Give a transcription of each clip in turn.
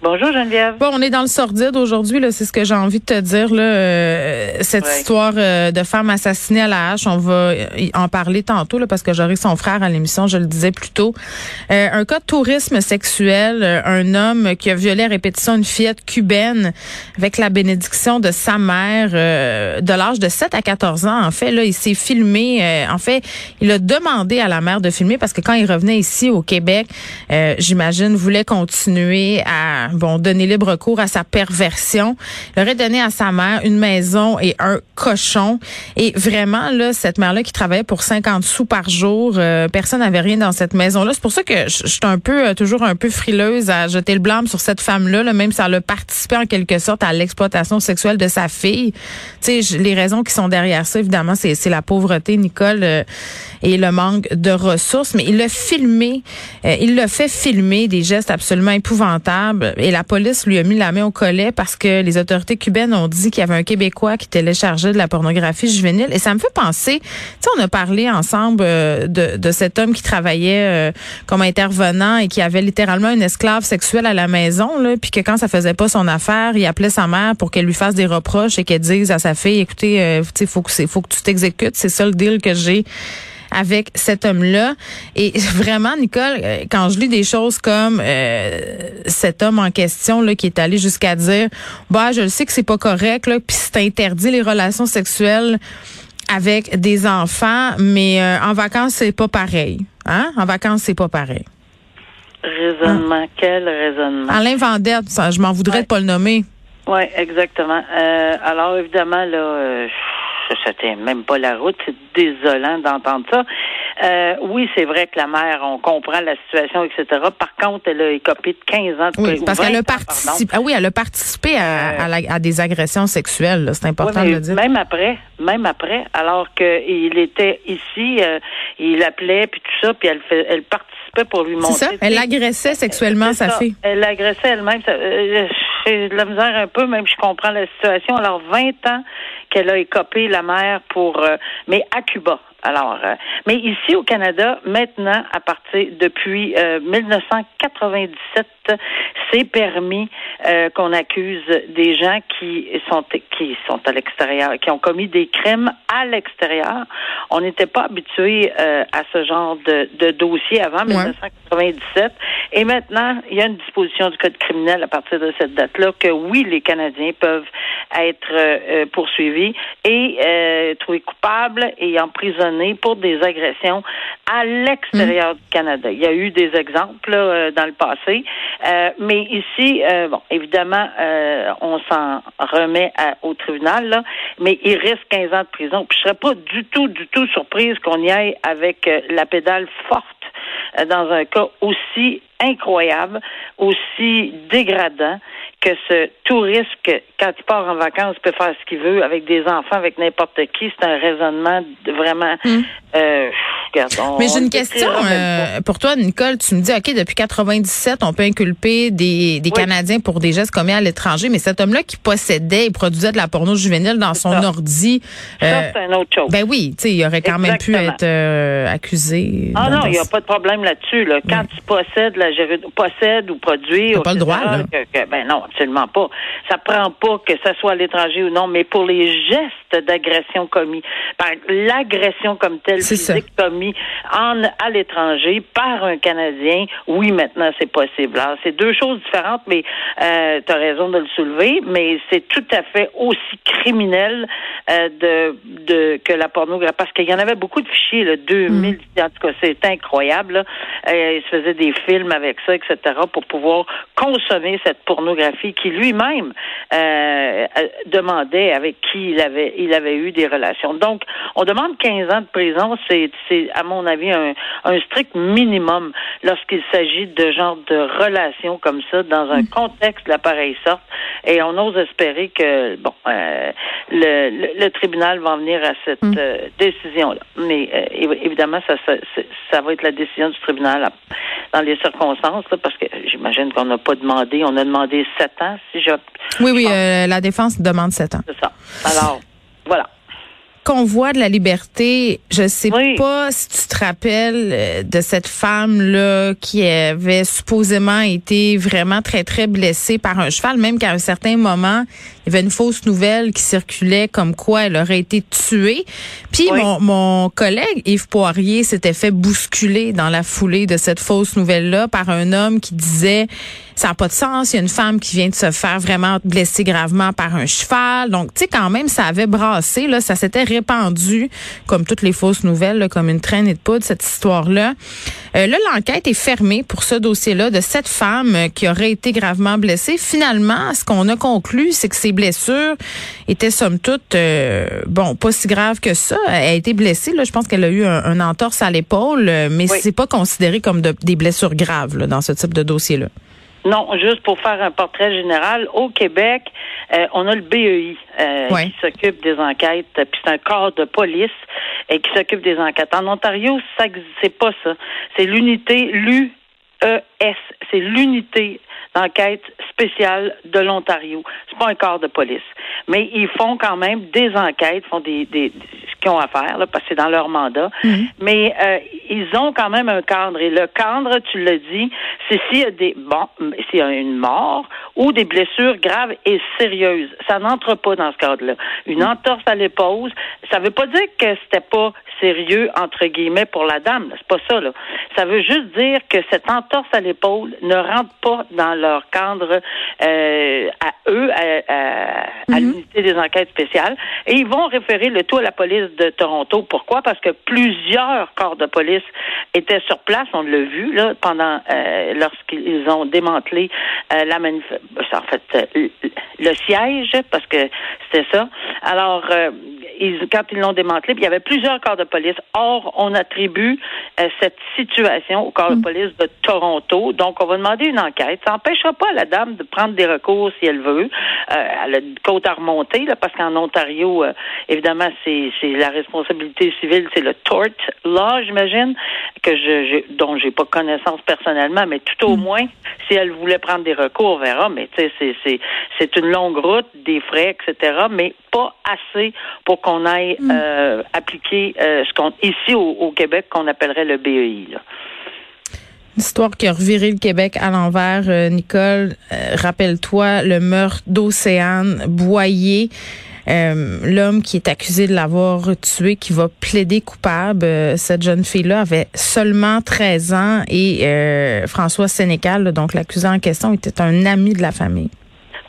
Bonjour, Geneviève. Bon, on est dans le sordide aujourd'hui, là, c'est ce que j'ai envie de te dire, là, euh, cette Ouais. histoire euh, de femme assassinée à la hache. On va en parler tantôt, là, parce que j'aurai son frère à l'émission, je le disais plus tôt. Euh, un cas de tourisme sexuel, euh, un homme qui a violé à répétition une fillette cubaine avec la bénédiction de sa mère euh, de l'âge de 7 à 14 ans. En fait, là, il s'est filmé. euh, en fait, il a demandé à la mère de filmer parce que quand il revenait ici au Québec, euh, j'imagine, voulait continuer à bon donner libre cours à sa perversion. Il aurait donné à sa mère une maison et un cochon. Et vraiment, là, cette mère-là qui travaillait pour 50 sous par jour, euh, personne n'avait rien dans cette maison-là. C'est pour ça que je suis un peu, euh, toujours un peu frileuse à jeter le blâme sur cette femme-là, là, même si elle a participé en quelque sorte à l'exploitation sexuelle de sa fille. Tu sais, les raisons qui sont derrière ça, évidemment, c'est c'est la pauvreté, Nicole, euh, et le manque de ressources. Mais il l'a filmé, euh, il l'a fait filmer des gestes absolument épouvantables. Et la police lui a mis la main au collet parce que les autorités cubaines ont dit qu'il y avait un Québécois qui téléchargeait de la pornographie juvénile. Et ça me fait penser, tu sais, on a parlé ensemble euh, de, de cet homme qui travaillait euh, comme intervenant et qui avait littéralement une esclave sexuelle à la maison, là, puis que quand ça faisait pas son affaire, il appelait sa mère pour qu'elle lui fasse des reproches et qu'elle dise à sa fille, écoutez, euh, tu sais, faut que faut que tu t'exécutes, c'est ça le deal que j'ai avec cet homme-là. Et vraiment, Nicole, euh, quand je lis des choses comme euh, cet homme en question là, qui est allé jusqu'à dire, bah, je le sais que c'est pas correct, là, puis c'est interdit les relations sexuelles avec des enfants, mais euh, en vacances c'est pas pareil. Hein? En vacances c'est pas pareil. Raisonnement. Quel raisonnement? Alain Vendette, je m'en voudrais Ouais. de pas le nommer. Oui, exactement. Euh, alors, évidemment, là, euh, c'était même pas la route. C'est désolant d'entendre ça. Euh, oui, c'est vrai que la mère, on comprend la situation, etc. Par contre, elle a écopé de 15 ans de Oui, ou parce 20 qu'elle a participé. Ah oui, elle a participé à, Euh, à la- à des agressions sexuelles. C'est important de le dire. Même après, même après, alors qu'il était ici, euh, il appelait puis tout ça, puis elle, fait, elle participait pour lui C'est montrer. ça. Elle agressait sexuellement sa ça. fille. Elle l'agressait elle-même. J'ai de la misère un peu, même je comprends la situation. Alors, 20 ans qu'elle a écopé la mère pour, euh, mais à Cuba. Alors, euh, mais ici au Canada, maintenant, à partir depuis euh, 1997, c'est permis euh, qu'on accuse des gens qui sont qui sont à l'extérieur, qui ont commis des crimes à l'extérieur. On n'était pas habitué euh, à ce genre de, de dossier avant Ouais. 1997. Et maintenant, il y a une disposition du code criminel à partir de cette date-là que oui, les Canadiens peuvent être euh, et euh, trouvés coupables et emprisonnés pour des agressions à l'extérieur du Canada. Il y a eu des exemples là, euh, dans le passé, Euh, mais ici, euh, bon, évidemment, on s'en remet à- au tribunal, là, mais il risque 15 ans de prison. Puis je serais pas du tout, du tout surprise qu'on y aille avec la pédale forte dans un cas aussi incroyable, aussi dégradant que ce touriste quand il part en vacances peut faire ce qu'il veut avec des enfants, avec n'importe qui. C'est un raisonnement de vraiment. Euh, regarde, on-. Mais j'ai une question euh, pour toi, Nicole. Tu me dis, OK, depuis 97, on peut inculper des, des Oui. Canadiens pour des gestes commis à l'étranger, mais cet homme-là qui possédait et produisait de la porno juvénile dans son ça. ordi, Ça, euh, c'est autre chose. ben oui, tu sais, il aurait quand même pu être euh, accusé. Ah non, il n'y a pas de problème là-dessus. Là. Quand tu possèdes la possèdes ou produis, T'as pas le droit, là. que- que- ben non, absolument pas. Ça prend pas que ça soit à l'étranger ou non, mais pour les gestes d'agression commis, par l'agression comme telle C'est ça. physique commis en à l'étranger par un Canadien, oui, maintenant c'est possible. Alors, c'est deux choses différentes, mais euh, tu as raison de le soulever, mais c'est tout à fait aussi criminel euh, de, de que la pornographie, parce qu'il y en avait beaucoup de fichiers, là, 2000, en tout cas, c'est incroyable. Là. Euh, il se faisait des films avec ça, etc., pour pouvoir consommer cette pornographie qui lui-même euh, euh, demandait avec qui il avait il avait eu des relations. Donc, on demande 15 ans de prison, c'est à mon avis, un, un strict minimum lorsqu'il s'agit de genre de relations comme ça dans un mm. contexte de la pareille sorte. Et on ose espérer que, bon, euh, le, le, tribunal va en venir à cette mm. euh, décision-là. Mais euh, évidemment, ça, ça, ça, va être la décision du tribunal dans les circonstances, parce que j'imagine qu'on n'a pas demandé, on a demandé sept ans, si je... Oui, oui, la défense demande sept ans. C'est ça. Alors, voilà. Convoi de la liberté, je sais pas si tu te rappelles euh, de cette femme là qui avait supposément été vraiment très très blessée par un cheval, même qu'à un certain moment, il y avait une fausse nouvelle qui circulait comme quoi elle aurait été tuée. Puis mon, mon collègue Yves Poirier s'était fait bousculer dans la foulée de cette fausse nouvelle là par un homme qui disait ça n'a pas de sens. Il y a une femme qui vient de se faire vraiment blesser gravement par un cheval. Donc, tu sais, quand même, ça avait brassé. Là, ça s'était répandu, comme toutes les fausses nouvelles, comme une traînée de poudre, cette histoire-là. Euh, là, l'enquête est fermée pour ce dossier-là de cette femme qui aurait été gravement blessée. Finalement, ce qu'on a conclu, c'est que ses blessures étaient somme toute, euh, bon, pas si graves que ça. Elle a été blessée. Là, je pense qu'elle a eu un, entorse à l'épaule, mais c'est pas considéré comme des blessures graves là, dans ce type de dossier-là. Non, juste pour faire un portrait général, au Québec, euh, on a le BEI euh, qui s'occupe des enquêtes, puis c'est un corps de police et qui s'occupe des enquêtes. En Ontario, ça c'est pas ça. C'est l'unité l'UES, c'est l'unité d'enquête spéciale de l'Ontario. C'est pas un corps de police, mais ils font quand même des enquêtes, font des, des, ce qu'ils ont à faire, là, parce que c'est dans leur mandat. Mhm. Mais euh, ils ont quand même un cadre. Et le cadre, tu l'as dit, c'est s'il y a des bon, s'il y a une mort ou des blessures graves et sérieuses. Ça n'entre pas dans ce cadre-là. Une entorse à l'épaule, ça veut pas dire que c'était pas sérieux entre guillemets pour la dame. C'est pas ça là. Ça veut juste dire que cette entorse à l'épaule ne rentre pas dans leur cadre euh, à eux, à, mhm. l'unité des enquêtes spéciales, et ils vont référer le tout à la police de Toronto. Pourquoi? Parce que plusieurs corps de police étaient sur place. On l'a vu là pendant euh, lorsqu'ils ont démantelé euh, la manif en fait le siège parce que c'était ça. Alors quand ils l'ont démantelé, il y avait plusieurs corps de police. Or, on attribue cette situation au corps de mm. police de Toronto. Donc, on va demander une enquête. Ça n'empêchera pas la dame de prendre des recours si elle veut. Euh, elle a une côte à remonter, là, parce qu'en Ontario, euh, évidemment, c'est la responsabilité civile, c'est le tort law, j'imagine, que je, je dont j'ai pas connaissance personnellement, mais tout au mm. moins, si elle voulait prendre des recours, on verra. Mais tu sais, c'est une longue route, des frais, etc. Mais pas assez pour qu'on aille mm. euh, appliquer euh, ce qu'on ici au, Québec qu'on appellerait le BEI. L'histoire qui a reviré le Québec à l'envers, euh, Nicole. Rappelle-toi le meurtre d'Océane Boyer. l'homme qui est accusé de l'avoir tué, qui va plaider coupable. cette jeune fille-là avait seulement 13 ans et François Sénécal, donc l'accusé en question, était un ami de la famille.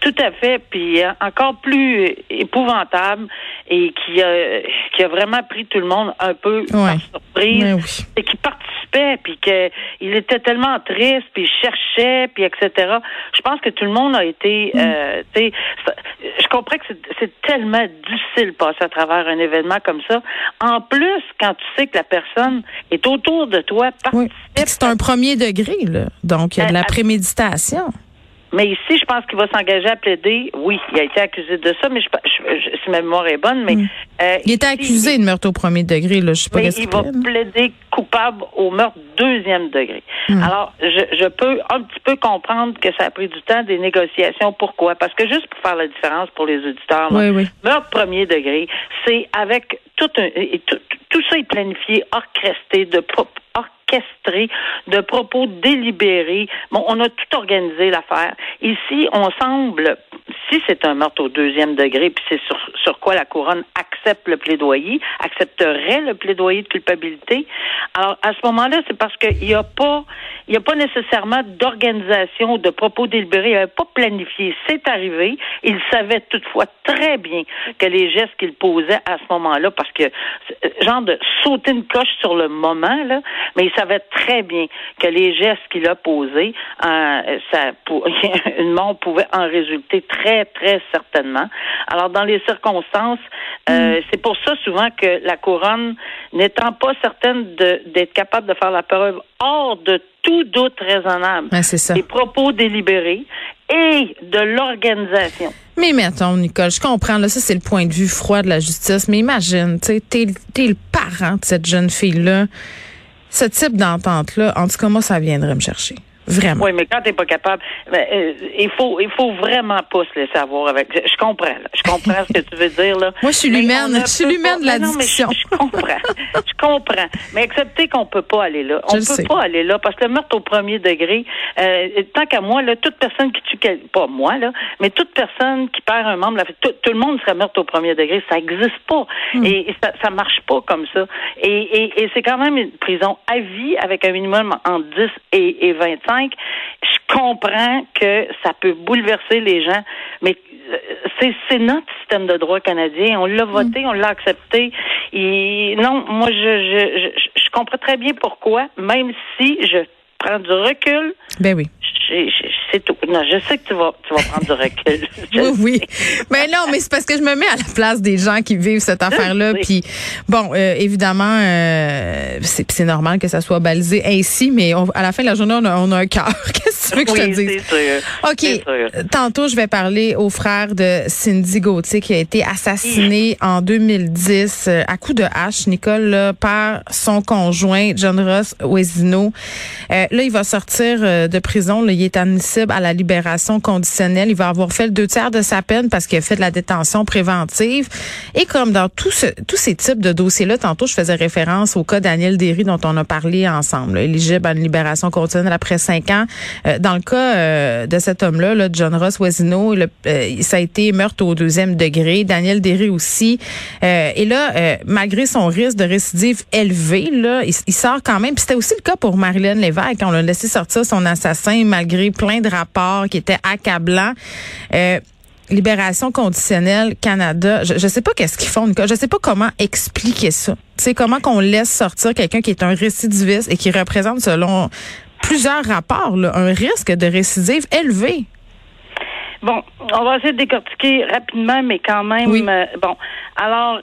Tout à fait. Puis euh, encore plus épouvantable et qui a, qui a vraiment pris tout le monde un peu par surprise. Et qui participait, puis qu'il était tellement triste, puis il cherchait, puis etc. Je pense que tout le monde a été... Mm. Euh, je comprends que c'est tellement difficile de passer à travers un événement comme ça. En plus, quand tu sais que la personne est autour de toi, participe... C'est un premier degré, là. Donc, il y a de la euh, préméditation. Mais ici, je pense qu'il va s'engager à plaider. Oui, il a été accusé de ça, mais je, je, si ma mémoire est bonne, mais hmm. euh, il était accusé de meurtre au premier degré. Là, je sais pas mais il va plaider coupable au meurtre deuxième degré. Hmm. Alors, je, je peux un petit peu comprendre que ça a pris du temps des négociations. Pourquoi? Parce que juste pour faire la différence pour les auditeurs, meurtre premier degré, c'est avec tout un tout, tout ça est planifié, orchestré de de propos délibérés. Bon, on a tout organisé l'affaire. Ici, on semble, si c'est un meurtre au deuxième degré, puis c'est sur, sur quoi la couronne accepte le plaidoyer, accepterait le plaidoyer de culpabilité. Alors, à ce moment-là, c'est parce qu'il n'y a pas, il n'y a pas nécessairement d'organisation de propos délibérés. Il n'avait pas planifié. C'est arrivé. Il savait toutefois très bien que les gestes qu'il posait à ce moment-là, parce que, genre de sauter une coche sur le moment, là, mais il savait très bien que les gestes qu'il a posés, euh, ça, pour, une mort pouvait en résulter très très, certainement. Alors, dans les circonstances, euh, mm. c'est pour ça souvent que la couronne, n'étant pas certaine d'être capable de faire la preuve hors de tout doute raisonnable, ça. des propos délibérés et de l'organisation. Mais mettons, Nicole, je comprends, là, ça c'est le point de vue froid de la justice, mais imagine, tu sais, t'es, es le parent de cette jeune fille-là. Ce type d'entente-là, en tout cas, moi, ça viendrait me chercher. Vraiment. Oui, mais quand t'es pas capable, ben, euh, il faut, il faut vraiment pas se laisser avoir avec. Je comprends, je comprends ce que tu veux dire là. Moi, je suis l'humaine, je suis l'humaine de la discussion. je, comprends, je comprends. Mais accepter qu'on peut pas aller là. On peut pas aller là parce que le meurtre au premier degré, euh, tant qu'à moi là, toute personne qui tue, pas moi là, mais toute personne qui perd un membre, tout, tout le monde serait meurtre au premier degré. Ça existe pas hmm. et, ça, ça marche pas comme ça. Et, et, et c'est quand même une prison à vie avec un minimum entre 10 et, et 25 je comprends que ça peut bouleverser les gens, mais euh, c'est notre système de droit canadien. On l'a voté, on l'a accepté. Et non, moi, je, je, je, je comprends très bien pourquoi, même si je prends du recul. Ben oui c'est tout. Non, je sais que tu vas, tu vas prendre du recul. oui, oui. Mais non, mais c'est parce que je me mets à la place des gens qui vivent cette affaire-là. Puis, bon, euh, évidemment, euh, c'est normal que ça soit balisé ainsi, mais à la fin de la journée, on a, on a un cœur. Qu'est-ce que tu veux que je te dise? OK. Tantôt, je vais parler au frère de Cindy Gauthier qui a été assassiné en 2010 euh, à coup de hache, Nicole, par son conjoint, John Ross Wesino. là, il va sortir de prison. Là, il est admissible à la libération conditionnelle. Il va avoir fait le deux tiers de sa peine parce qu'il a fait de la détention préventive. Et comme dans tous ces types de dossiers-là, tantôt, je faisais référence au cas Daniel Derry dont on a parlé ensemble, éligible à une libération conditionnelle après cinq ans. Euh, dans le cas euh, de cet homme-là, là, John Ross Wesino, euh, ça a été meurtre au deuxième degré. Daniel Derry aussi. et là, malgré son risque de récidive élevé, là, il, sort quand même. C'était aussi le cas pour Marilyn Lévesque. On l'a laissé sortir son assassin malgré plein de rapports qui étaient accablants. Euh, Libération conditionnelle Canada, je, ne sais pas qu'est-ce qu'ils font, Je Je sais pas comment expliquer ça. Tu comment qu'on laisse sortir quelqu'un qui est un récidiviste et qui représente, selon plusieurs rapports, un risque de récidive élevé? Bon, on va essayer de décortiquer rapidement, mais quand même. Euh, bon, alors,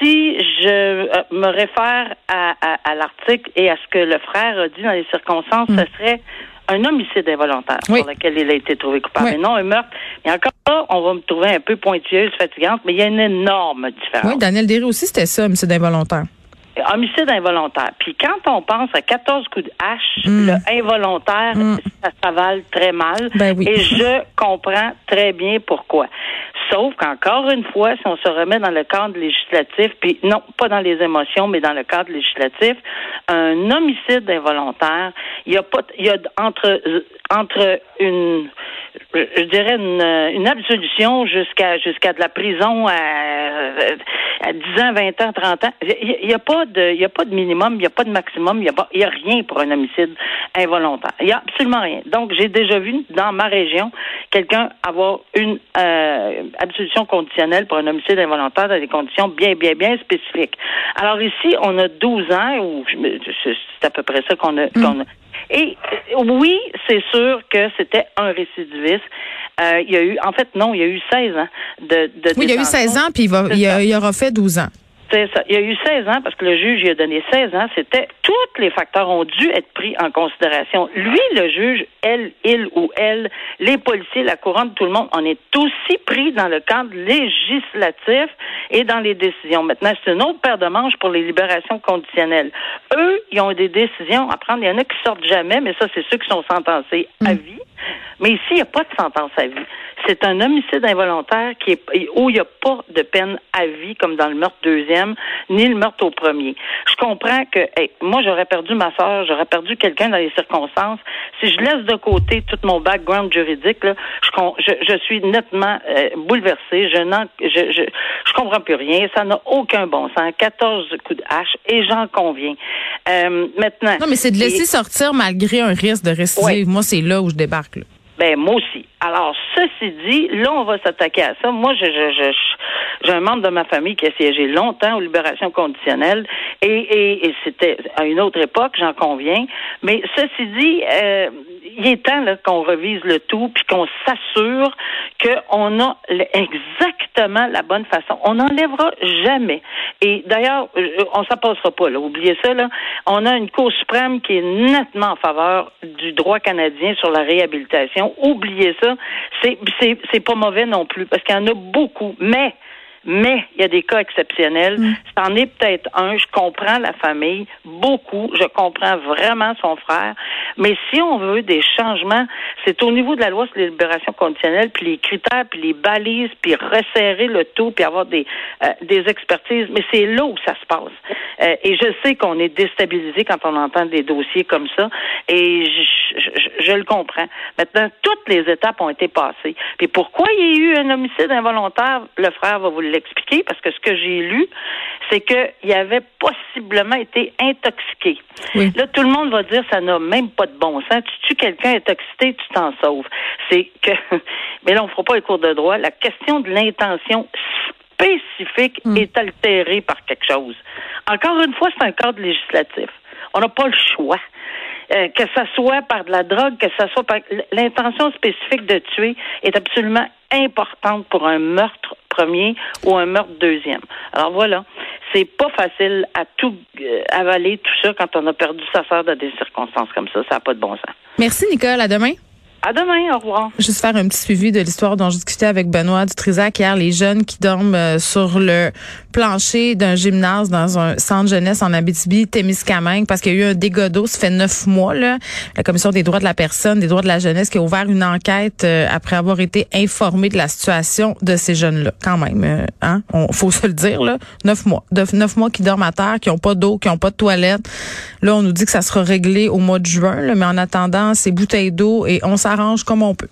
si je euh, me réfère à, l'article et à ce que le frère a dit dans les circonstances, ce mm. serait un homicide involontaire pour lequel il a été trouvé coupable, mais non un meurtre. Et encore là, on va me trouver un peu pointilleuse, fatigante, mais il y a une énorme différence. Oui, Daniel Derry aussi, c'était ça, homicide involontaire. Homicide involontaire. Puis quand on pense à 14 coups de hache, hmm. le involontaire, hmm. ça s'avale très mal. Ben oui. Et je comprends très bien pourquoi. Sauf qu'encore une fois, si on se remet dans le cadre législatif, puis non, pas dans les émotions, mais dans le cadre législatif, un homicide involontaire, il y a pas, il y a entre entre une je dirais une, une absolution jusqu'à jusqu'à de la prison à, à 10 ans, 20 ans, 30 ans. Il n'y a pas de il y a pas de minimum, il n'y a pas de maximum, il n'y a pas il y a rien pour un homicide involontaire. Il n'y a absolument rien. Donc j'ai déjà vu dans ma région quelqu'un avoir une euh, absolution conditionnelle pour un homicide involontaire dans des conditions bien bien bien spécifiques. Alors ici, on a 12 ans ou c'est à peu près ça qu'on a, mm. qu'on a et euh, oui, c'est sûr que c'était un récidiviste. Euh, il y a eu, en fait, non, il y a eu 16 ans de, de Oui, il y a eu 16 ans, puis il, va, il, aura fait 12 ans. C'est ça. Il y a eu 16 ans parce que le juge lui a donné 16 ans. C'était tous les facteurs ont dû être pris en considération. Lui, le juge, elle, il ou elle, les policiers, la couronne, tout le monde, on est aussi pris dans le cadre législatif et dans les décisions. Maintenant, c'est une autre paire de manches pour les libérations conditionnelles. Eux, ils ont des décisions à prendre. Il y en a qui sortent jamais, mais ça, c'est ceux qui sont sentencés à mm. vie. Mais ici, il n'y a pas de sentence à vie. C'est un homicide involontaire qui est, où il n'y a pas de peine à vie comme dans le meurtre deuxième, ni le meurtre au premier. Je comprends que moi, j'aurais perdu ma soeur, j'aurais perdu quelqu'un dans les circonstances. Si je laisse de côté tout mon background juridique, là, je, je, suis nettement euh, bouleversée. Je, n'en, je, je, je comprends plus rien. Ça n'a aucun bon sens. 14 coups de hache, et j'en conviens. Euh, maintenant. Non, mais c'est de laisser sortir malgré un risque de récidive. Moi, c'est là où je débarque. Ben moi aussi. Alors ceci dit, là on va s'attaquer à ça. Moi, je, je, j'ai un membre de ma famille qui a siégé longtemps aux libérations conditionnelles et, et, et c'était à une autre époque, j'en conviens. Mais ceci dit, euh, il est temps qu'on revise le tout puis qu'on s'assure qu'on a exactement la bonne façon. On n'enlèvera jamais. Et d'ailleurs, euh, on ne passera pas, là. Oubliez ça, là. On a une Cour suprême qui est nettement en faveur du droit canadien sur la réhabilitation. Oubliez ça. C'est, c'est, c'est pas mauvais non plus parce qu'il y en a beaucoup. Mais mais il y a des cas exceptionnels. Mm. C'en est peut-être un. Je comprends la famille beaucoup. Je comprends vraiment son frère. Mais si on veut des changements, c'est au niveau de la loi sur les libérations conditionnelles, puis les critères, puis les balises, puis resserrer le tout, puis avoir des, euh, des expertises. Mais c'est là où ça se passe. Euh, et je sais qu'on est déstabilisé quand on entend des dossiers comme ça. Et je, je, je, le comprends. Maintenant, toutes les étapes ont été passées. Puis pourquoi il y a eu un homicide involontaire, le frère va vous le expliquer parce que ce que j'ai lu, c'est qu'il avait possiblement été intoxiqué. Là, tout le monde va dire ça n'a même pas de bon sens. Tu tues quelqu'un intoxiqué, tu t'en sauves. C'est que, mais là, on ne fera pas les cours de droit. La question de l'intention spécifique hmm. est altérée par quelque chose. Encore une fois, c'est un cadre législatif. On n'a pas le choix. Euh, que ça soit par de la drogue, que ça soit par l'intention spécifique de tuer est absolument importante pour un meurtre premier ou un meurtre deuxième. Alors voilà, c'est pas facile à tout euh, avaler tout ça quand on a perdu sa sœur dans des circonstances comme ça. Ça n'a pas de bon sens. Merci Nicole. À demain. À demain, au revoir. Juste faire un petit suivi de l'histoire dont je discutais avec Benoît Dutrisac hier, les jeunes qui dorment euh, sur le plancher d'un gymnase dans un centre jeunesse en Abitibi, Témiscamingue, parce qu'il y a eu un dégât d'eau, ça fait neuf mois, là. La Commission des droits de la personne, des droits de la jeunesse qui a ouvert une enquête euh, après avoir été informé de la situation de ces jeunes-là. Quand même, euh, hein? On, faut se le dire, là. Neuf mois. Neuf mois qui dorment à terre, qui ont pas d'eau, qui ont pas de toilette. Là, on nous dit que ça sera réglé au mois de juin, là, mais en attendant, c'est bouteilles d'eau et on s'arrange comme on peut.